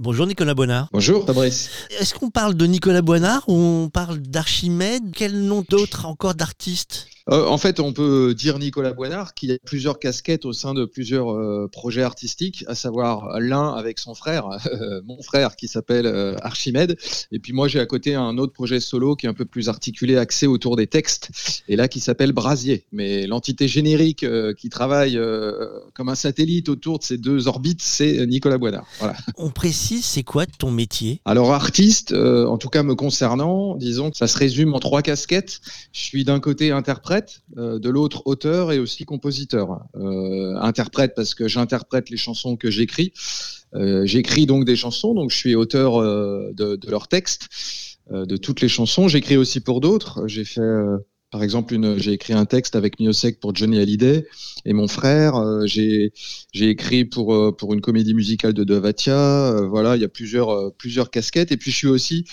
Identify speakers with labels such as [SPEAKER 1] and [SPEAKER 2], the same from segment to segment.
[SPEAKER 1] Bonjour Nicolas Boinard.
[SPEAKER 2] Bonjour Fabrice.
[SPEAKER 1] Est-ce qu'on parle de Nicolas Boinard ou on parle d'Archimède? Quel nom d'autres encore d'artistes
[SPEAKER 2] euh, en fait, on peut dire Nicolas Boinard qui a plusieurs casquettes au sein de plusieurs euh, projets artistiques, à savoir l'un avec son frère, euh, mon frère qui s'appelle Archimède, et puis moi j'ai à côté un autre projet solo qui est un peu plus articulé, axé autour des textes, et là qui s'appelle Brasier. Mais l'entité générique qui travaille comme un satellite autour de ces deux orbites, c'est Nicolas Boinard. Voilà.
[SPEAKER 1] On précise, c'est quoi ton métier?
[SPEAKER 2] Alors artiste, en tout cas me concernant, disons que ça se résume en trois casquettes. Je suis d'un côté interprète euh, de l'autre auteur et aussi compositeur. Euh, interprète parce que j'interprète les chansons que j'écris. Euh, j'écris donc des chansons, donc je suis auteur de, leurs textes, de toutes les chansons. J'écris aussi pour d'autres. J'ai fait par exemple, j'ai écrit un texte avec Miosek pour Johnny Hallyday et mon frère. j'ai écrit pour, pour une comédie musicale de Devatia. voilà, il y a plusieurs, plusieurs casquettes. Et puis, je suis aussi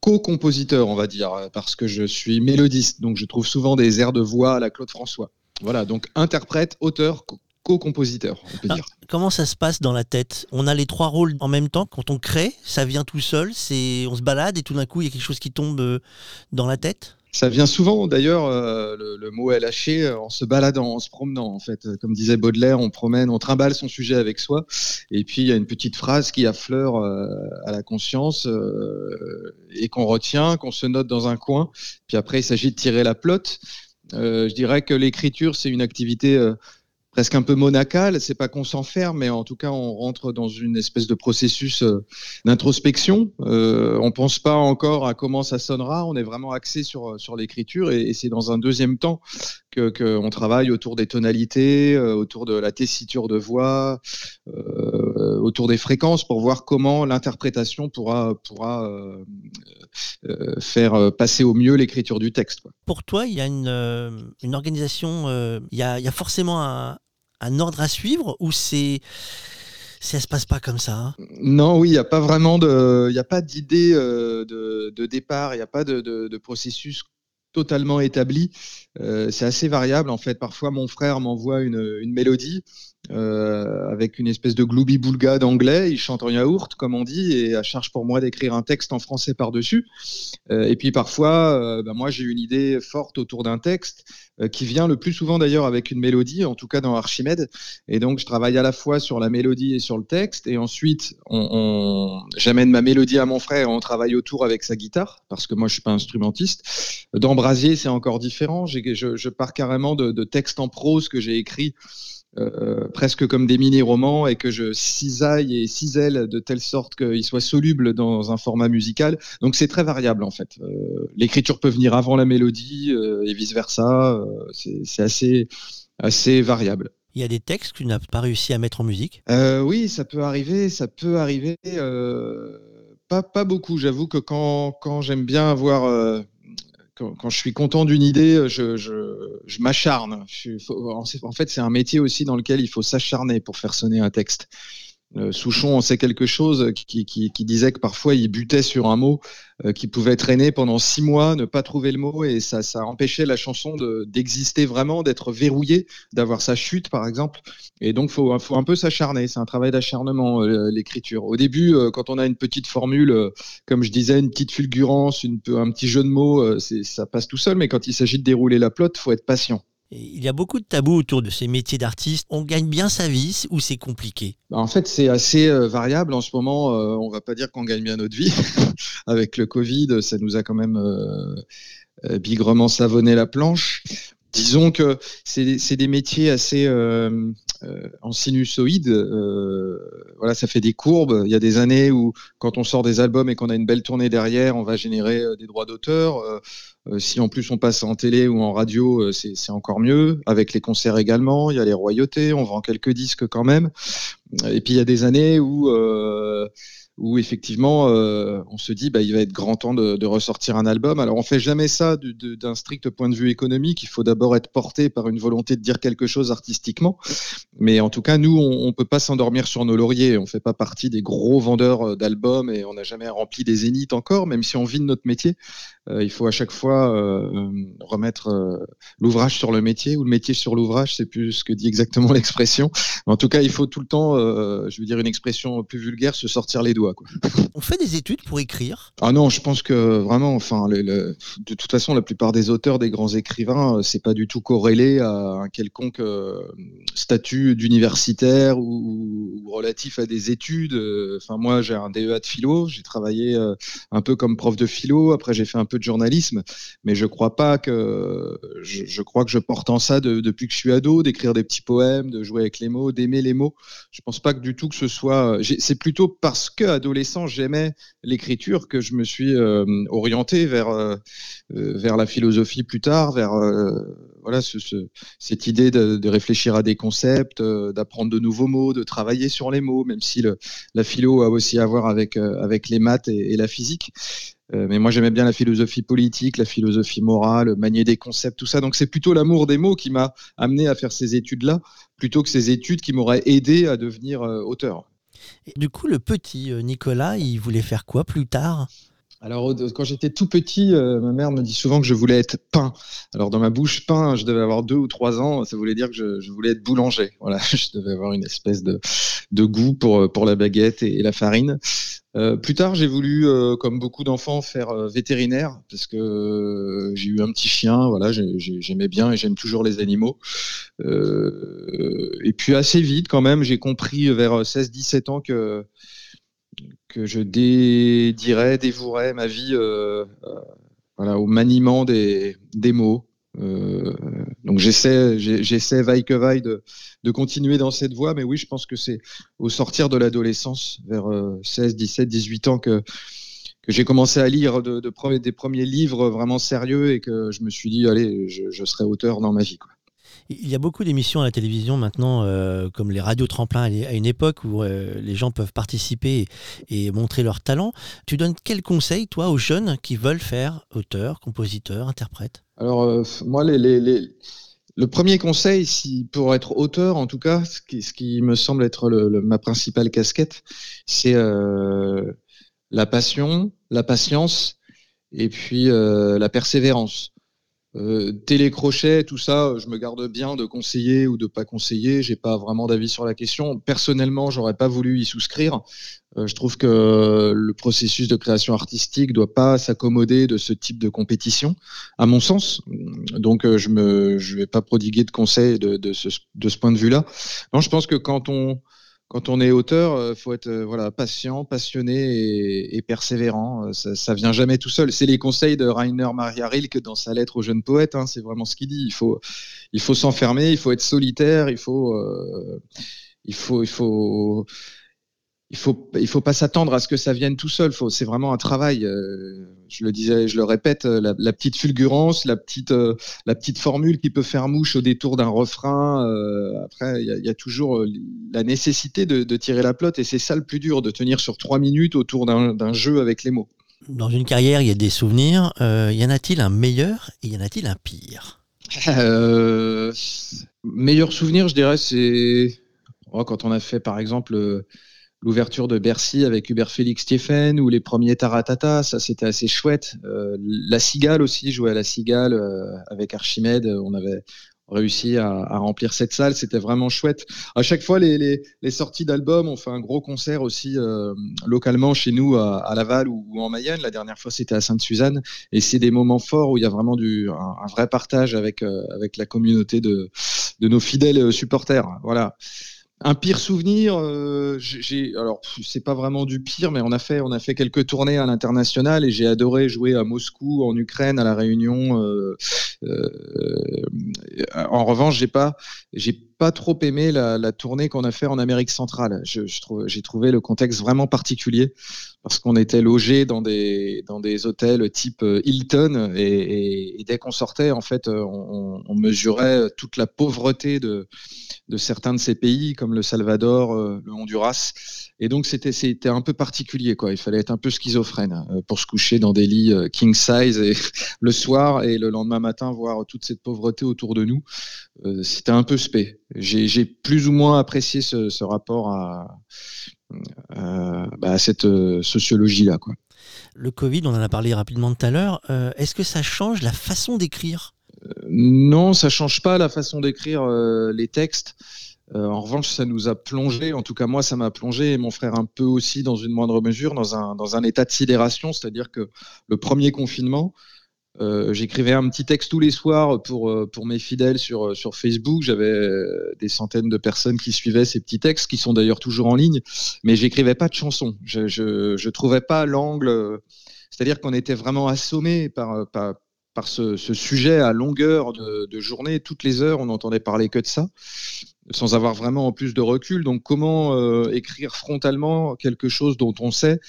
[SPEAKER 2] co-compositeur, on va dire, parce que je suis mélodiste, donc je trouve souvent des airs de voix à la Claude François. Voilà, donc interprète, auteur, co-compositeur, on peut ah, dire.
[SPEAKER 1] Comment ça se passe dans la tête? On a les trois rôles en même temps quand on crée, ça vient tout seul, c'est on se balade et tout d'un coup il y a quelque chose qui tombe euh, dans la tête?
[SPEAKER 2] Ça vient souvent, d'ailleurs, euh, le, mot est lâché euh, en se baladant, en se promenant, en fait. Comme disait Baudelaire, on promène, on trimballe son sujet avec soi. Et puis, il y a une petite phrase qui affleure euh, à la conscience et qu'on retient, qu'on se note dans un coin. Puis après, il s'agit de tirer la plotte. je dirais que l'écriture, c'est une activité presque un peu monacal. C'est pas qu'on s'enferme, mais en tout cas, on rentre dans une espèce de processus euh, d'introspection. Euh, on pense pas encore à comment ça sonnera. On est vraiment axé sur euh, sur l'écriture, et, c'est dans un deuxième temps que qu'on travaille autour des tonalités, euh, autour de la tessiture de voix, autour des fréquences, pour voir comment l'interprétation pourra pourra faire passer au mieux l'écriture du texte.
[SPEAKER 1] Pour toi, il y a une, une organisation, il y a, il y a forcément un, un ordre à suivre ou c'est ça se passe pas comme ça hein?
[SPEAKER 2] Non, oui, il n'y a pas vraiment de, il a pas d'idée euh, de, départ, il n'y a pas de, processus totalement établi. Euh, c'est assez variable en fait. Parfois, mon frère m'envoie une, une mélodie euh, avec une espèce de gloubi-boulga d'anglais. Il chante en yaourt, comme on dit, et à charge pour moi d'écrire un texte en français par-dessus. Euh, et puis parfois, euh, bah, moi, j'ai une idée forte autour d'un texte qui vient le plus souvent d'ailleurs avec une mélodie, en tout cas dans Archimède. Et donc, je travaille à la fois sur la mélodie et sur le texte. Et ensuite, j'amène ma mélodie à mon frère et on travaille autour avec sa guitare, parce que moi, je suis pas instrumentiste. Dans Brasier, c'est encore différent. Je, je, pars carrément de, de textes en prose que j'ai écrits euh, presque comme des mini-romans et que je cisaille et cisèle de telle sorte qu'ils soient solubles dans un format musical. Donc c'est très variable en fait. Euh, l'écriture peut venir avant la mélodie euh, et vice-versa. c'est assez, assez variable.
[SPEAKER 1] Il y a des textes que tu n'as pas réussi à mettre en musique?
[SPEAKER 2] Oui, ça peut arriver, ça peut arriver. pas, pas beaucoup, j'avoue que quand, quand j'aime bien avoir quand, je suis content d'une idée, je, m'acharne. En fait, c'est un métier aussi dans lequel il faut s'acharner pour faire sonner un texte. Euh, Souchon on sait quelque chose qui, disait que parfois il butait sur un mot euh, qui pouvait traîner pendant six mois, ne pas trouver le mot et ça, empêchait la chanson d'exister vraiment, d'être verrouillée, d'avoir sa chute par exemple. Et donc faut, faut un peu s'acharner, c'est un travail d'acharnement euh, l'écriture. Au début, quand on a une petite formule, comme je disais, une petite fulgurance, un petit jeu de mots, ça passe tout seul, mais quand il s'agit de dérouler la plotte, faut être patient.
[SPEAKER 1] Il y a beaucoup de tabous autour de ces métiers d'artiste. On gagne bien sa vie ou c'est compliqué?
[SPEAKER 2] Bah, En fait, c'est assez euh, variable. En ce moment, euh, on va pas dire qu'on gagne bien notre vie. Avec le Covid, ça nous a quand même euh, bigrement savonné la planche. Disons que c'est des métiers assez en sinusoïde. voilà, ça fait des courbes. Il y a des années où, quand on sort des albums et qu'on a une belle tournée derrière, on va générer des droits d'auteur. Euh, si en plus on passe en télé ou en radio, euh, c'est encore mieux. Avec les concerts également, il y a les royautés, on vend quelques disques quand même. Et puis il y a des années où euh, où effectivement on se dit bah, il va être grand temps de, ressortir un album. Alors on fait jamais ça d'un strict point de vue économique. Il faut d'abord être porté par une volonté de dire quelque chose artistiquement. Mais en tout cas, nous, on, ne peut pas s'endormir sur nos lauriers. On fait pas partie des gros vendeurs d'albums et on n'a jamais rempli des zéniths encore, même si on vit de notre métier. il faut à chaque fois remettre l'ouvrage sur le métier ou le métier sur l'ouvrage. C'est plus ce que dit exactement l'expression. En tout cas, il faut tout le temps, je veux dire une expression plus vulgaire, se sortir les doigts. Quoi.
[SPEAKER 1] On fait des études pour écrire
[SPEAKER 2] Ah non, je pense que vraiment, enfin, de toute façon, la plupart des auteurs, des grands écrivains, euh, c'est pas du tout corrélé à un quelconque euh, statut d'universitaire ou, relatif à des études. Enfin, moi, j'ai un DEA de philo, j'ai travaillé euh, un peu comme prof de philo, après j'ai fait un peu de journalisme, mais je crois pas que je, crois que je porte en ça depuis que je suis ado, d'écrire des petits poèmes, de jouer avec les mots, d'aimer les mots. Je pense pas que du tout que ce soit. C'est plutôt parce que adolescent j'aimais l'écriture que je me suis euh, orienté vers euh, euh, vers la philosophie plus tard, vers voilà cette idée de, réfléchir à des concepts, d'apprendre de nouveaux mots, de travailler sur les mots, même si la philo a aussi à voir avec avec les maths et, la physique. mais moi, j'aimais bien la philosophie politique, la philosophie morale, manier des concepts, tout ça. Donc, c'est plutôt l'amour des mots qui m'a amené à faire ces études-là, plutôt que ces études qui m'auraient aidé à devenir auteur
[SPEAKER 1] du coup, le petit euh, Nicolas, il voulait faire quoi plus tard?
[SPEAKER 2] Alors, quand j'étais tout petit, euh, ma mère me dit souvent que je voulais être pain. Alors, dans ma bouche, pain, je devais avoir deux ou trois ans. Ça voulait dire que je, voulais être boulanger. Voilà, je devais avoir une espèce de, goût pour, pour la baguette et, la farine. Euh, plus tard, j'ai voulu, comme beaucoup d'enfants, faire vétérinaire parce que j'ai eu un petit chien. Voilà, j'aimais bien et j'aime toujours les animaux. et puis assez vite, quand même, j'ai compris vers 16-17 ans que que je dédierais, dévouerais ma vie euh, euh, voilà, au maniement des, des mots. Euh, donc j'essaie, j'essaie vaille que vaille de, de, continuer dans cette voie, mais oui, je pense que c'est au sortir de l'adolescence, vers 16, 17, 18 ans, que, j'ai commencé à lire de, de, des premiers livres vraiment sérieux et que je me suis dit, allez, je, je serai auteur dans ma vie.
[SPEAKER 1] Il y a beaucoup d'émissions à la télévision maintenant, euh, comme les radios tremplins à une époque où euh, les gens peuvent participer et, montrer leur talent. Tu donnes quel conseil, toi, aux jeunes qui veulent faire auteur, compositeur, interprète?
[SPEAKER 2] Alors, euh, moi, le premier conseil, si, pour être auteur, en tout cas, ce qui, me semble être ma principale casquette, c'est la passion, la patience et puis la persévérance. Euh, télécrochet, tout ça, je me garde bien de conseiller ou de pas conseiller. J'ai pas vraiment d'avis sur la question. Personnellement, j'aurais pas voulu y souscrire. Euh, je trouve que le processus de création artistique doit pas s'accommoder de ce type de compétition, à mon sens. Donc, euh, je me, vais pas prodiguer de conseils de, de, ce, de ce point de vue-là. Non, je pense que quand on quand on est auteur, il euh, faut être euh, voilà, patient, passionné et, persévérant. Euh, ça, ça vient jamais tout seul. C'est les conseils de Rainer Maria Rilke dans sa lettre aux jeunes poètes. Hein, c'est vraiment ce qu'il dit. Il faut, il faut s'enfermer, il faut être solitaire, il faut, il faut, il faut, il faut, il faut pas s'attendre à ce que ça vienne tout seul. C'est vraiment un travail. Euh, je le disais, je le répète, euh, la, petite fulgurance, la petite, euh, la petite formule qui peut faire mouche au détour d'un refrain. après, il y, a toujours la nécessité de, tirer la plotte, et c'est ça le plus dur, de tenir sur trois minutes autour d'un jeu avec les mots.
[SPEAKER 1] Dans une carrière, il y a des souvenirs. y en a-t-il un meilleur et y en a-t-il un pire?
[SPEAKER 2] Meilleur souvenir, je dirais, c'est oh, quand on a fait, par exemple l'ouverture de Bercy avec Hubert Félix Stéphane ou les premiers Taratata, ça c'était assez chouette. Euh, la Cigale aussi, jouer à la Cigale euh, avec Archimède, on avait réussi à, remplir cette salle, c'était vraiment chouette. À chaque fois, les, sorties d'albums, on fait un gros concert aussi euh, localement chez nous à, Laval ou, en Mayenne. La dernière fois, c'était à Sainte-Suzanne, et c'est des moments forts où il y a vraiment du, un, vrai partage avec, la communauté de, de nos fidèles supporters. Voilà. Un pire souvenir, euh, j'ai alors c'est pas vraiment du pire, mais on a fait on a fait quelques tournées à l'international et j'ai adoré jouer à Moscou, en Ukraine, à la Réunion. Euh, euh, en revanche, j'ai pas j'ai pas trop aimé la, tournée qu'on a fait en Amérique centrale. J'ai trouvé le contexte vraiment particulier parce qu'on était logé dans des hôtels type euh, Hilton et, dès qu'on sortait, en fait, euh, on, mesurait toute la pauvreté de certains de ces pays comme le Salvador, le Honduras. Et donc c'était un peu particulier. Il fallait être un peu schizophrène pour se coucher dans des lits king size et le soir et le lendemain matin voir toute cette pauvreté autour de nous. c'était un peu spé j'ai plus ou moins apprécié ce, rapport à, bah, cette euh, sociologie-là.
[SPEAKER 1] Le Covid, on en a parlé rapidement tout à l'heure. Euh, est-ce que ça change la façon d'écrire?
[SPEAKER 2] Euh, Non, ça change pas la façon d'écrire les textes. en revanche, ça nous a plongé, en tout cas moi, ça m'a plongé, et mon frère un peu aussi, dans une moindre mesure, dans un, dans un état de sidération. C'est-à-dire que le premier confinement, euh, j'écrivais un petit texte tous les soirs pour, euh, pour mes fidèles sur, euh, sur Facebook. J'avais des centaines de personnes qui suivaient ces petits textes, qui sont d'ailleurs toujours en ligne, mais j'écrivais pas de chansons. Je, je, je trouvais pas l'angle. C'est-à-dire qu'on était vraiment assommé par, par, par ce, sujet à longueur de, de, journée. Toutes les heures, on n'entendait parler que de ça, sans avoir vraiment en plus de recul. Donc, comment écrire frontalement quelque chose dont on sait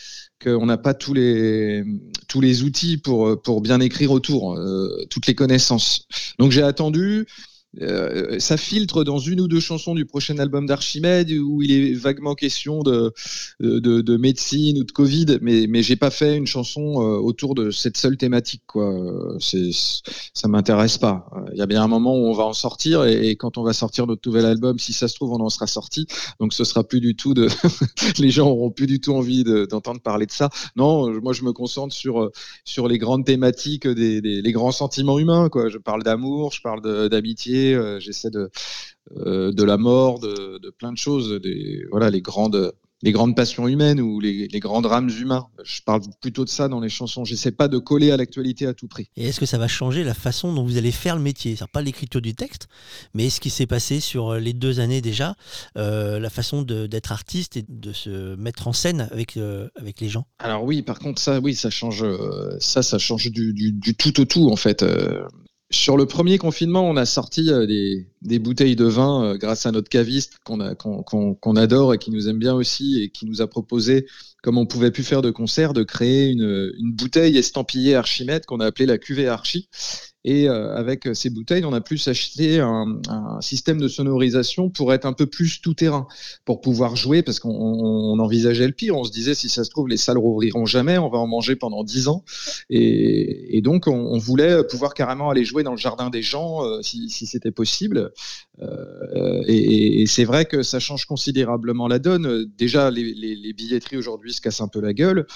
[SPEAKER 2] qu'on n'a pas tous les, outils pour, pour bien écrire autour, euh, toutes les connaissances? Donc j'ai attendu, euh, ça filtre dans une ou deux chansons du prochain album d'Archimède où il est vaguement question de, de, médecine ou de Covid, mais, mais j'ai pas fait une chanson euh, autour de cette seule thématique. Quoi. Ça m'intéresse pas. Il y a bien un moment où on va en sortir et, quand on va sortir notre nouvel album, si ça se trouve, on en sera sorti. Donc ce sera plus du tout de. les gens auront plus du tout envie d'entendre parler de ça. Non, moi je me concentre sur, sur les grandes thématiques, des, les grands sentiments humains. Quoi. Je parle d'amour, je parle d'amitié euh, j'essaie de, euh, de la mort, de, plein de choses, des, voilà, les grandes, les grandes passions humaines ou les, grands drames humains. Je parle plutôt de ça dans les chansons. J'essaie pas de coller à l'actualité à tout prix.
[SPEAKER 1] Et est-ce que ça va changer la façon dont vous allez faire le métier? C'est pas l'écriture du texte, mais ce qui s'est passé sur les deux années déjà, euh, la façon d'être artiste et de se mettre en scène avec, avec les gens?
[SPEAKER 2] Alors oui, par contre ça, oui, ça change, ça, ça change du, du tout au tout en fait. Sur le premier confinement, on a sorti euh, des, bouteilles de vin euh, grâce à notre caviste qu'on adore et qui nous aime bien aussi et qui nous a proposé, comme on pouvait plus faire de concert, de créer une, bouteille estampillée Archimède qu'on a appelée la cuvée Archie et euh, avec ces bouteilles, on a plus acheté un, un, système de sonorisation pour être un peu plus tout terrain, pour pouvoir jouer, parce qu'on envisageait le pire. On se disait, si ça se trouve, les salles rouvriront jamais, on va en manger pendant dix ans. Et, et donc, on, on, voulait pouvoir carrément aller jouer dans le jardin des gens, euh, si, si c'était possible. Euh, et, c'est vrai que ça change considérablement la donne. Déjà, les, billetteries aujourd'hui se cassent un peu la gueule.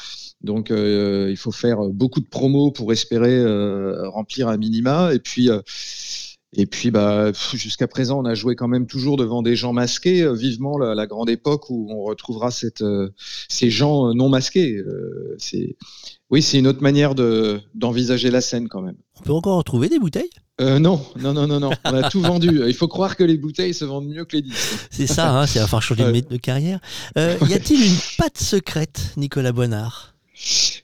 [SPEAKER 2] Donc, euh, il faut faire beaucoup de promos pour espérer euh, remplir un minima. Et puis, et puis, bah, jusqu'à présent, on a joué quand même toujours devant des gens masqués. Vivement la, grande époque où on retrouvera ces gens non masqués. oui, c'est une autre manière de, d'envisager la scène quand même.
[SPEAKER 1] On peut encore retrouver des bouteilles?
[SPEAKER 2] Non, non, non, non, non. On a tout vendu. Il faut croire que les bouteilles se vendent mieux que les disques.
[SPEAKER 1] C'est ça, hein, c'est à faire changer de carrière. y a-t-il une patte secrète, Nicolas Bonnard?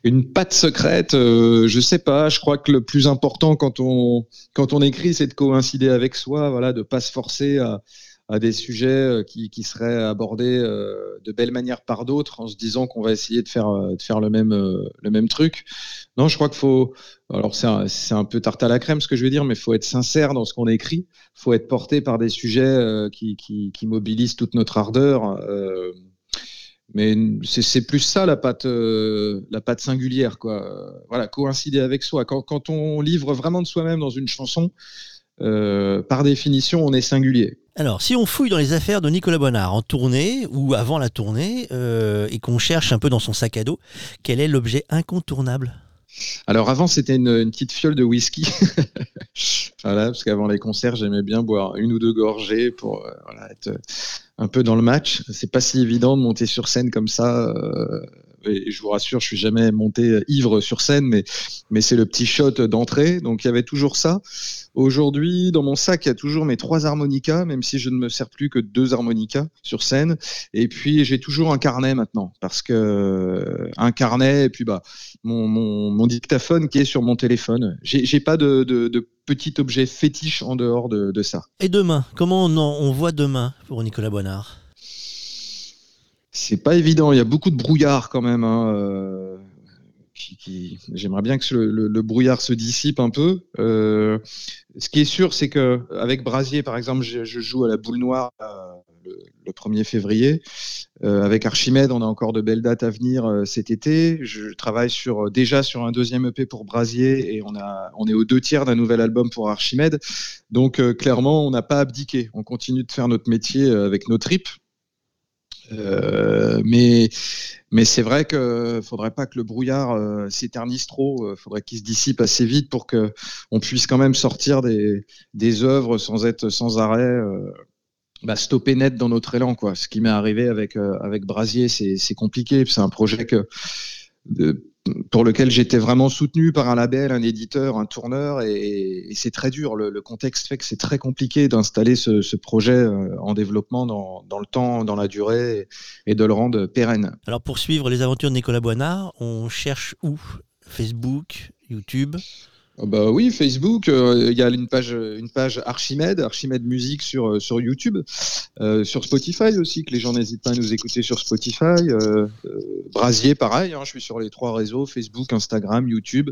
[SPEAKER 2] Une patte secrète, euh, je sais pas. Je crois que le plus important quand on quand on écrit, c'est de coïncider avec soi, voilà, de pas se forcer à, à des sujets euh, qui, qui seraient abordés euh, de belle manière par d'autres, en se disant qu'on va essayer de faire de faire le même le même truc. Non, je crois qu'il faut. Alors c'est un, un peu tarte à la crème ce que je veux dire, mais il faut être sincère dans ce qu'on écrit. Il faut être porté par des sujets qui, qui, mobilisent toute notre ardeur. Euh, mais c'est plus ça la patte, euh, la singulière, quoi. Voilà, coïncider avec soi. Quand, quand on livre vraiment de soi-même dans une chanson, euh, par définition, on est singulier.
[SPEAKER 1] Alors, si on fouille dans les affaires de Nicolas Bonnard en tournée ou avant la tournée euh, et qu'on cherche un peu dans son sac à dos, quel est l'objet incontournable?
[SPEAKER 2] Alors avant, c'était une, petite fiole de whisky. voilà, parce qu'avant les concerts, j'aimais bien boire une ou deux gorgées pour voilà, être un peu dans le match. C'est pas si évident de monter sur scène comme ça. Euh, et je vous rassure, je suis jamais monté ivre sur scène, mais, mais c'est le petit shot d'entrée. Donc il y avait toujours ça. Aujourd'hui, dans mon sac, il y a toujours mes trois harmonicas, même si je ne me sers plus que deux harmonicas sur scène. Et puis j'ai toujours un carnet maintenant, parce que un carnet et puis bah mon, mon, dictaphone qui est sur mon téléphone. J'ai pas de, de, petit objet fétiche en dehors de, de ça.
[SPEAKER 1] Et demain, comment on, on voit demain pour Nicolas Boinard
[SPEAKER 2] c'est pas évident. Il y a beaucoup de brouillard quand même. Hein, euh, j'aimerais bien que le, brouillard se dissipe un peu. Euh, ce qui est sûr, c'est que avec Brasier, par exemple, je, joue à la boule noire euh, le, 1er février. avec Archimède, on a encore de belles dates à venir cet été. Je travaille déjà sur un deuxième EP pour Brasier et on est aux deux tiers d'un nouvel album pour Archimède. Donc clairement, on n'a pas abdiqué. On continue de faire notre métier avec nos tripes. Euh, mais mais c'est vrai qu'il faudrait pas que le brouillard euh, s'éternise trop. Euh, faudrait qu'il se dissipe assez vite pour que on puisse quand même sortir des, des œuvres sans être sans arrêt. Bah, stopper net dans notre élan quoi. Ce qui m'est arrivé avec avec Brasier, c'est compliqué. C'est un projet que pour lequel j'étais vraiment soutenu par un label, un éditeur, un tourneur, et, c'est très dur. Le, contexte fait que c'est très compliqué d'installer ce, projet euh, en développement dans, le temps, dans la durée, et, de le rendre pérenne.
[SPEAKER 1] Alors pour suivre les aventures de Nicolas Boinard, on cherche où? Facebook, YouTube?
[SPEAKER 2] Bah oui, Facebook, euh, il y a une page, une page Archimède, Archimède Musique sur, euh, sur YouTube, euh, sur Spotify aussi, que les gens n'hésitent pas à nous écouter sur Spotify. Brasier, pareil, hein, je suis sur les trois réseaux, Facebook, Instagram, YouTube.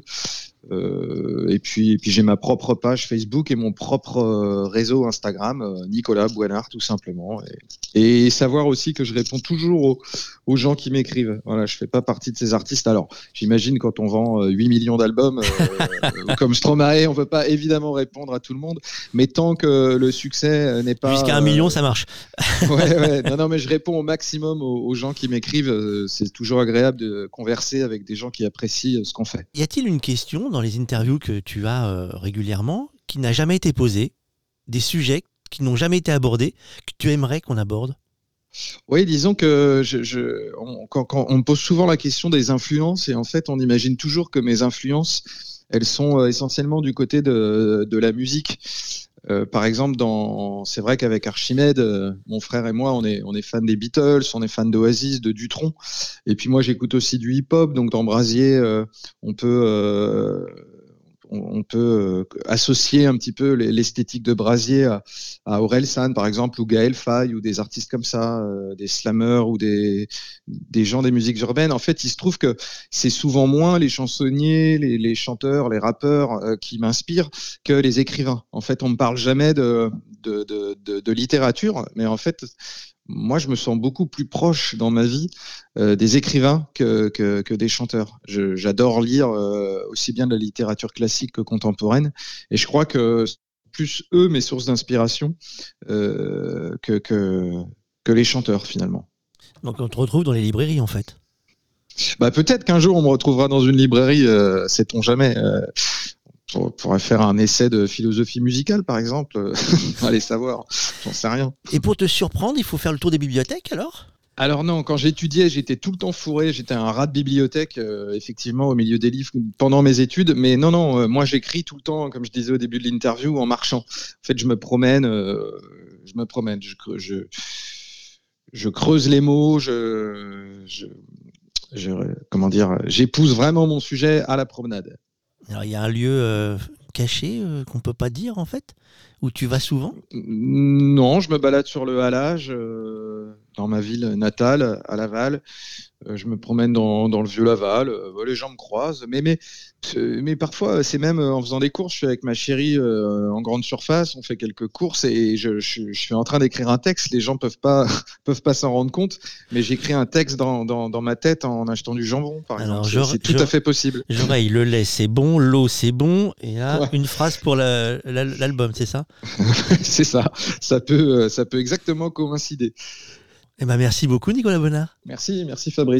[SPEAKER 2] Et puis, et puis j'ai ma propre page Facebook et mon propre réseau Instagram, Nicolas Boinard, tout simplement. Et, savoir aussi que je réponds toujours aux, aux gens qui m'écrivent. Voilà, je fais pas partie de ces artistes. Alors, j'imagine quand on vend 8 millions d'albums comme Stromae, on ne peut pas évidemment répondre à tout le monde, mais tant que le succès n'est pas.
[SPEAKER 1] Jusqu'à un million, ça marche.
[SPEAKER 2] ouais, ouais. Non, non, mais je réponds au maximum aux, gens qui m'écrivent. Euh, c'est toujours agréable de converser avec des gens qui apprécient euh, ce qu'on fait.
[SPEAKER 1] Y a-t-il une question dans les interviews que tu as euh, régulièrement qui n'a jamais été posée Des sujets qui n'ont jamais été abordés, que tu aimerais qu'on aborde?
[SPEAKER 2] Oui, disons que je, on, quand, on me pose souvent la question des influences, et en fait, on imagine toujours que mes influences, elles sont euh, essentiellement du côté de la musique. Euh, par exemple, dans, c'est vrai qu'avec Archimède, euh, mon frère et moi, on est, on est fan des Beatles, on est fan d'Oasis, de Dutron. Et puis moi, j'écoute aussi du hip-hop. Donc dans Brasier, on peut on, peut euh, associer un petit peu l'esthétique de Brasier à, à Aurel San, par exemple, ou Gaël Faye, ou des artistes comme ça, euh, des slammers ou des, gens des musiques urbaines. En fait, il se trouve que c'est souvent moins les chansonniers, les, chanteurs, les rappeurs euh, qui m'inspirent que les écrivains. En fait, on ne parle jamais de littérature, mais en fait, moi, je me sens beaucoup plus proche dans ma vie euh, des écrivains que, que, des chanteurs. J'adore lire euh, aussi bien de la littérature classique que contemporaine, et je crois que plus eux mes sources d'inspiration euh, que, que, que les chanteurs finalement.
[SPEAKER 1] Donc on te retrouve dans les librairies en fait?
[SPEAKER 2] Bah peut-être qu'un jour on me retrouvera dans une librairie, sait-on jamais on pourrait faire un essai de philosophie musicale, par exemple. Allez savoir, j'en sais rien.
[SPEAKER 1] Et pour te surprendre, il faut faire le tour des bibliothèques alors?
[SPEAKER 2] Alors non, quand j'étudiais, j'étais tout le temps fourré, j'étais un rat de bibliothèque, euh, effectivement, au milieu des livres pendant mes études. Mais non, non, euh, moi j'écris tout le temps, comme je disais au début de l'interview, en marchant. En fait, je me promène, euh, je me promène, je, je, creuse les mots, je, je comment dire, j'épouse vraiment mon sujet à la promenade.
[SPEAKER 1] Il y a un lieu euh, caché euh, qu'on peut pas dire en fait Où tu vas souvent?
[SPEAKER 2] Non, je me balade sur le halage euh, dans ma ville natale, à Laval. Euh, je me promène dans, le vieux Laval, euh, les gens me croisent, mais, mais, mais parfois c'est même en faisant des courses, je suis avec ma chérie en grande surface, on fait quelques courses et je, suis en train d'écrire un texte, les gens peuvent pas peuvent pas s'en rendre compte, mais j'écris un texte dans, ma tête en achetant du jambon, par exemple. C'est tout à fait possible.
[SPEAKER 1] J'aurais le lait c'est bon, l'eau c'est bon, et là une phrase pour l'album, c'est ça?
[SPEAKER 2] C'est ça, ça peut, ça peut exactement coïncider.
[SPEAKER 1] Eh ben merci beaucoup Nicolas Bonnard.
[SPEAKER 2] Merci, merci Fabrice.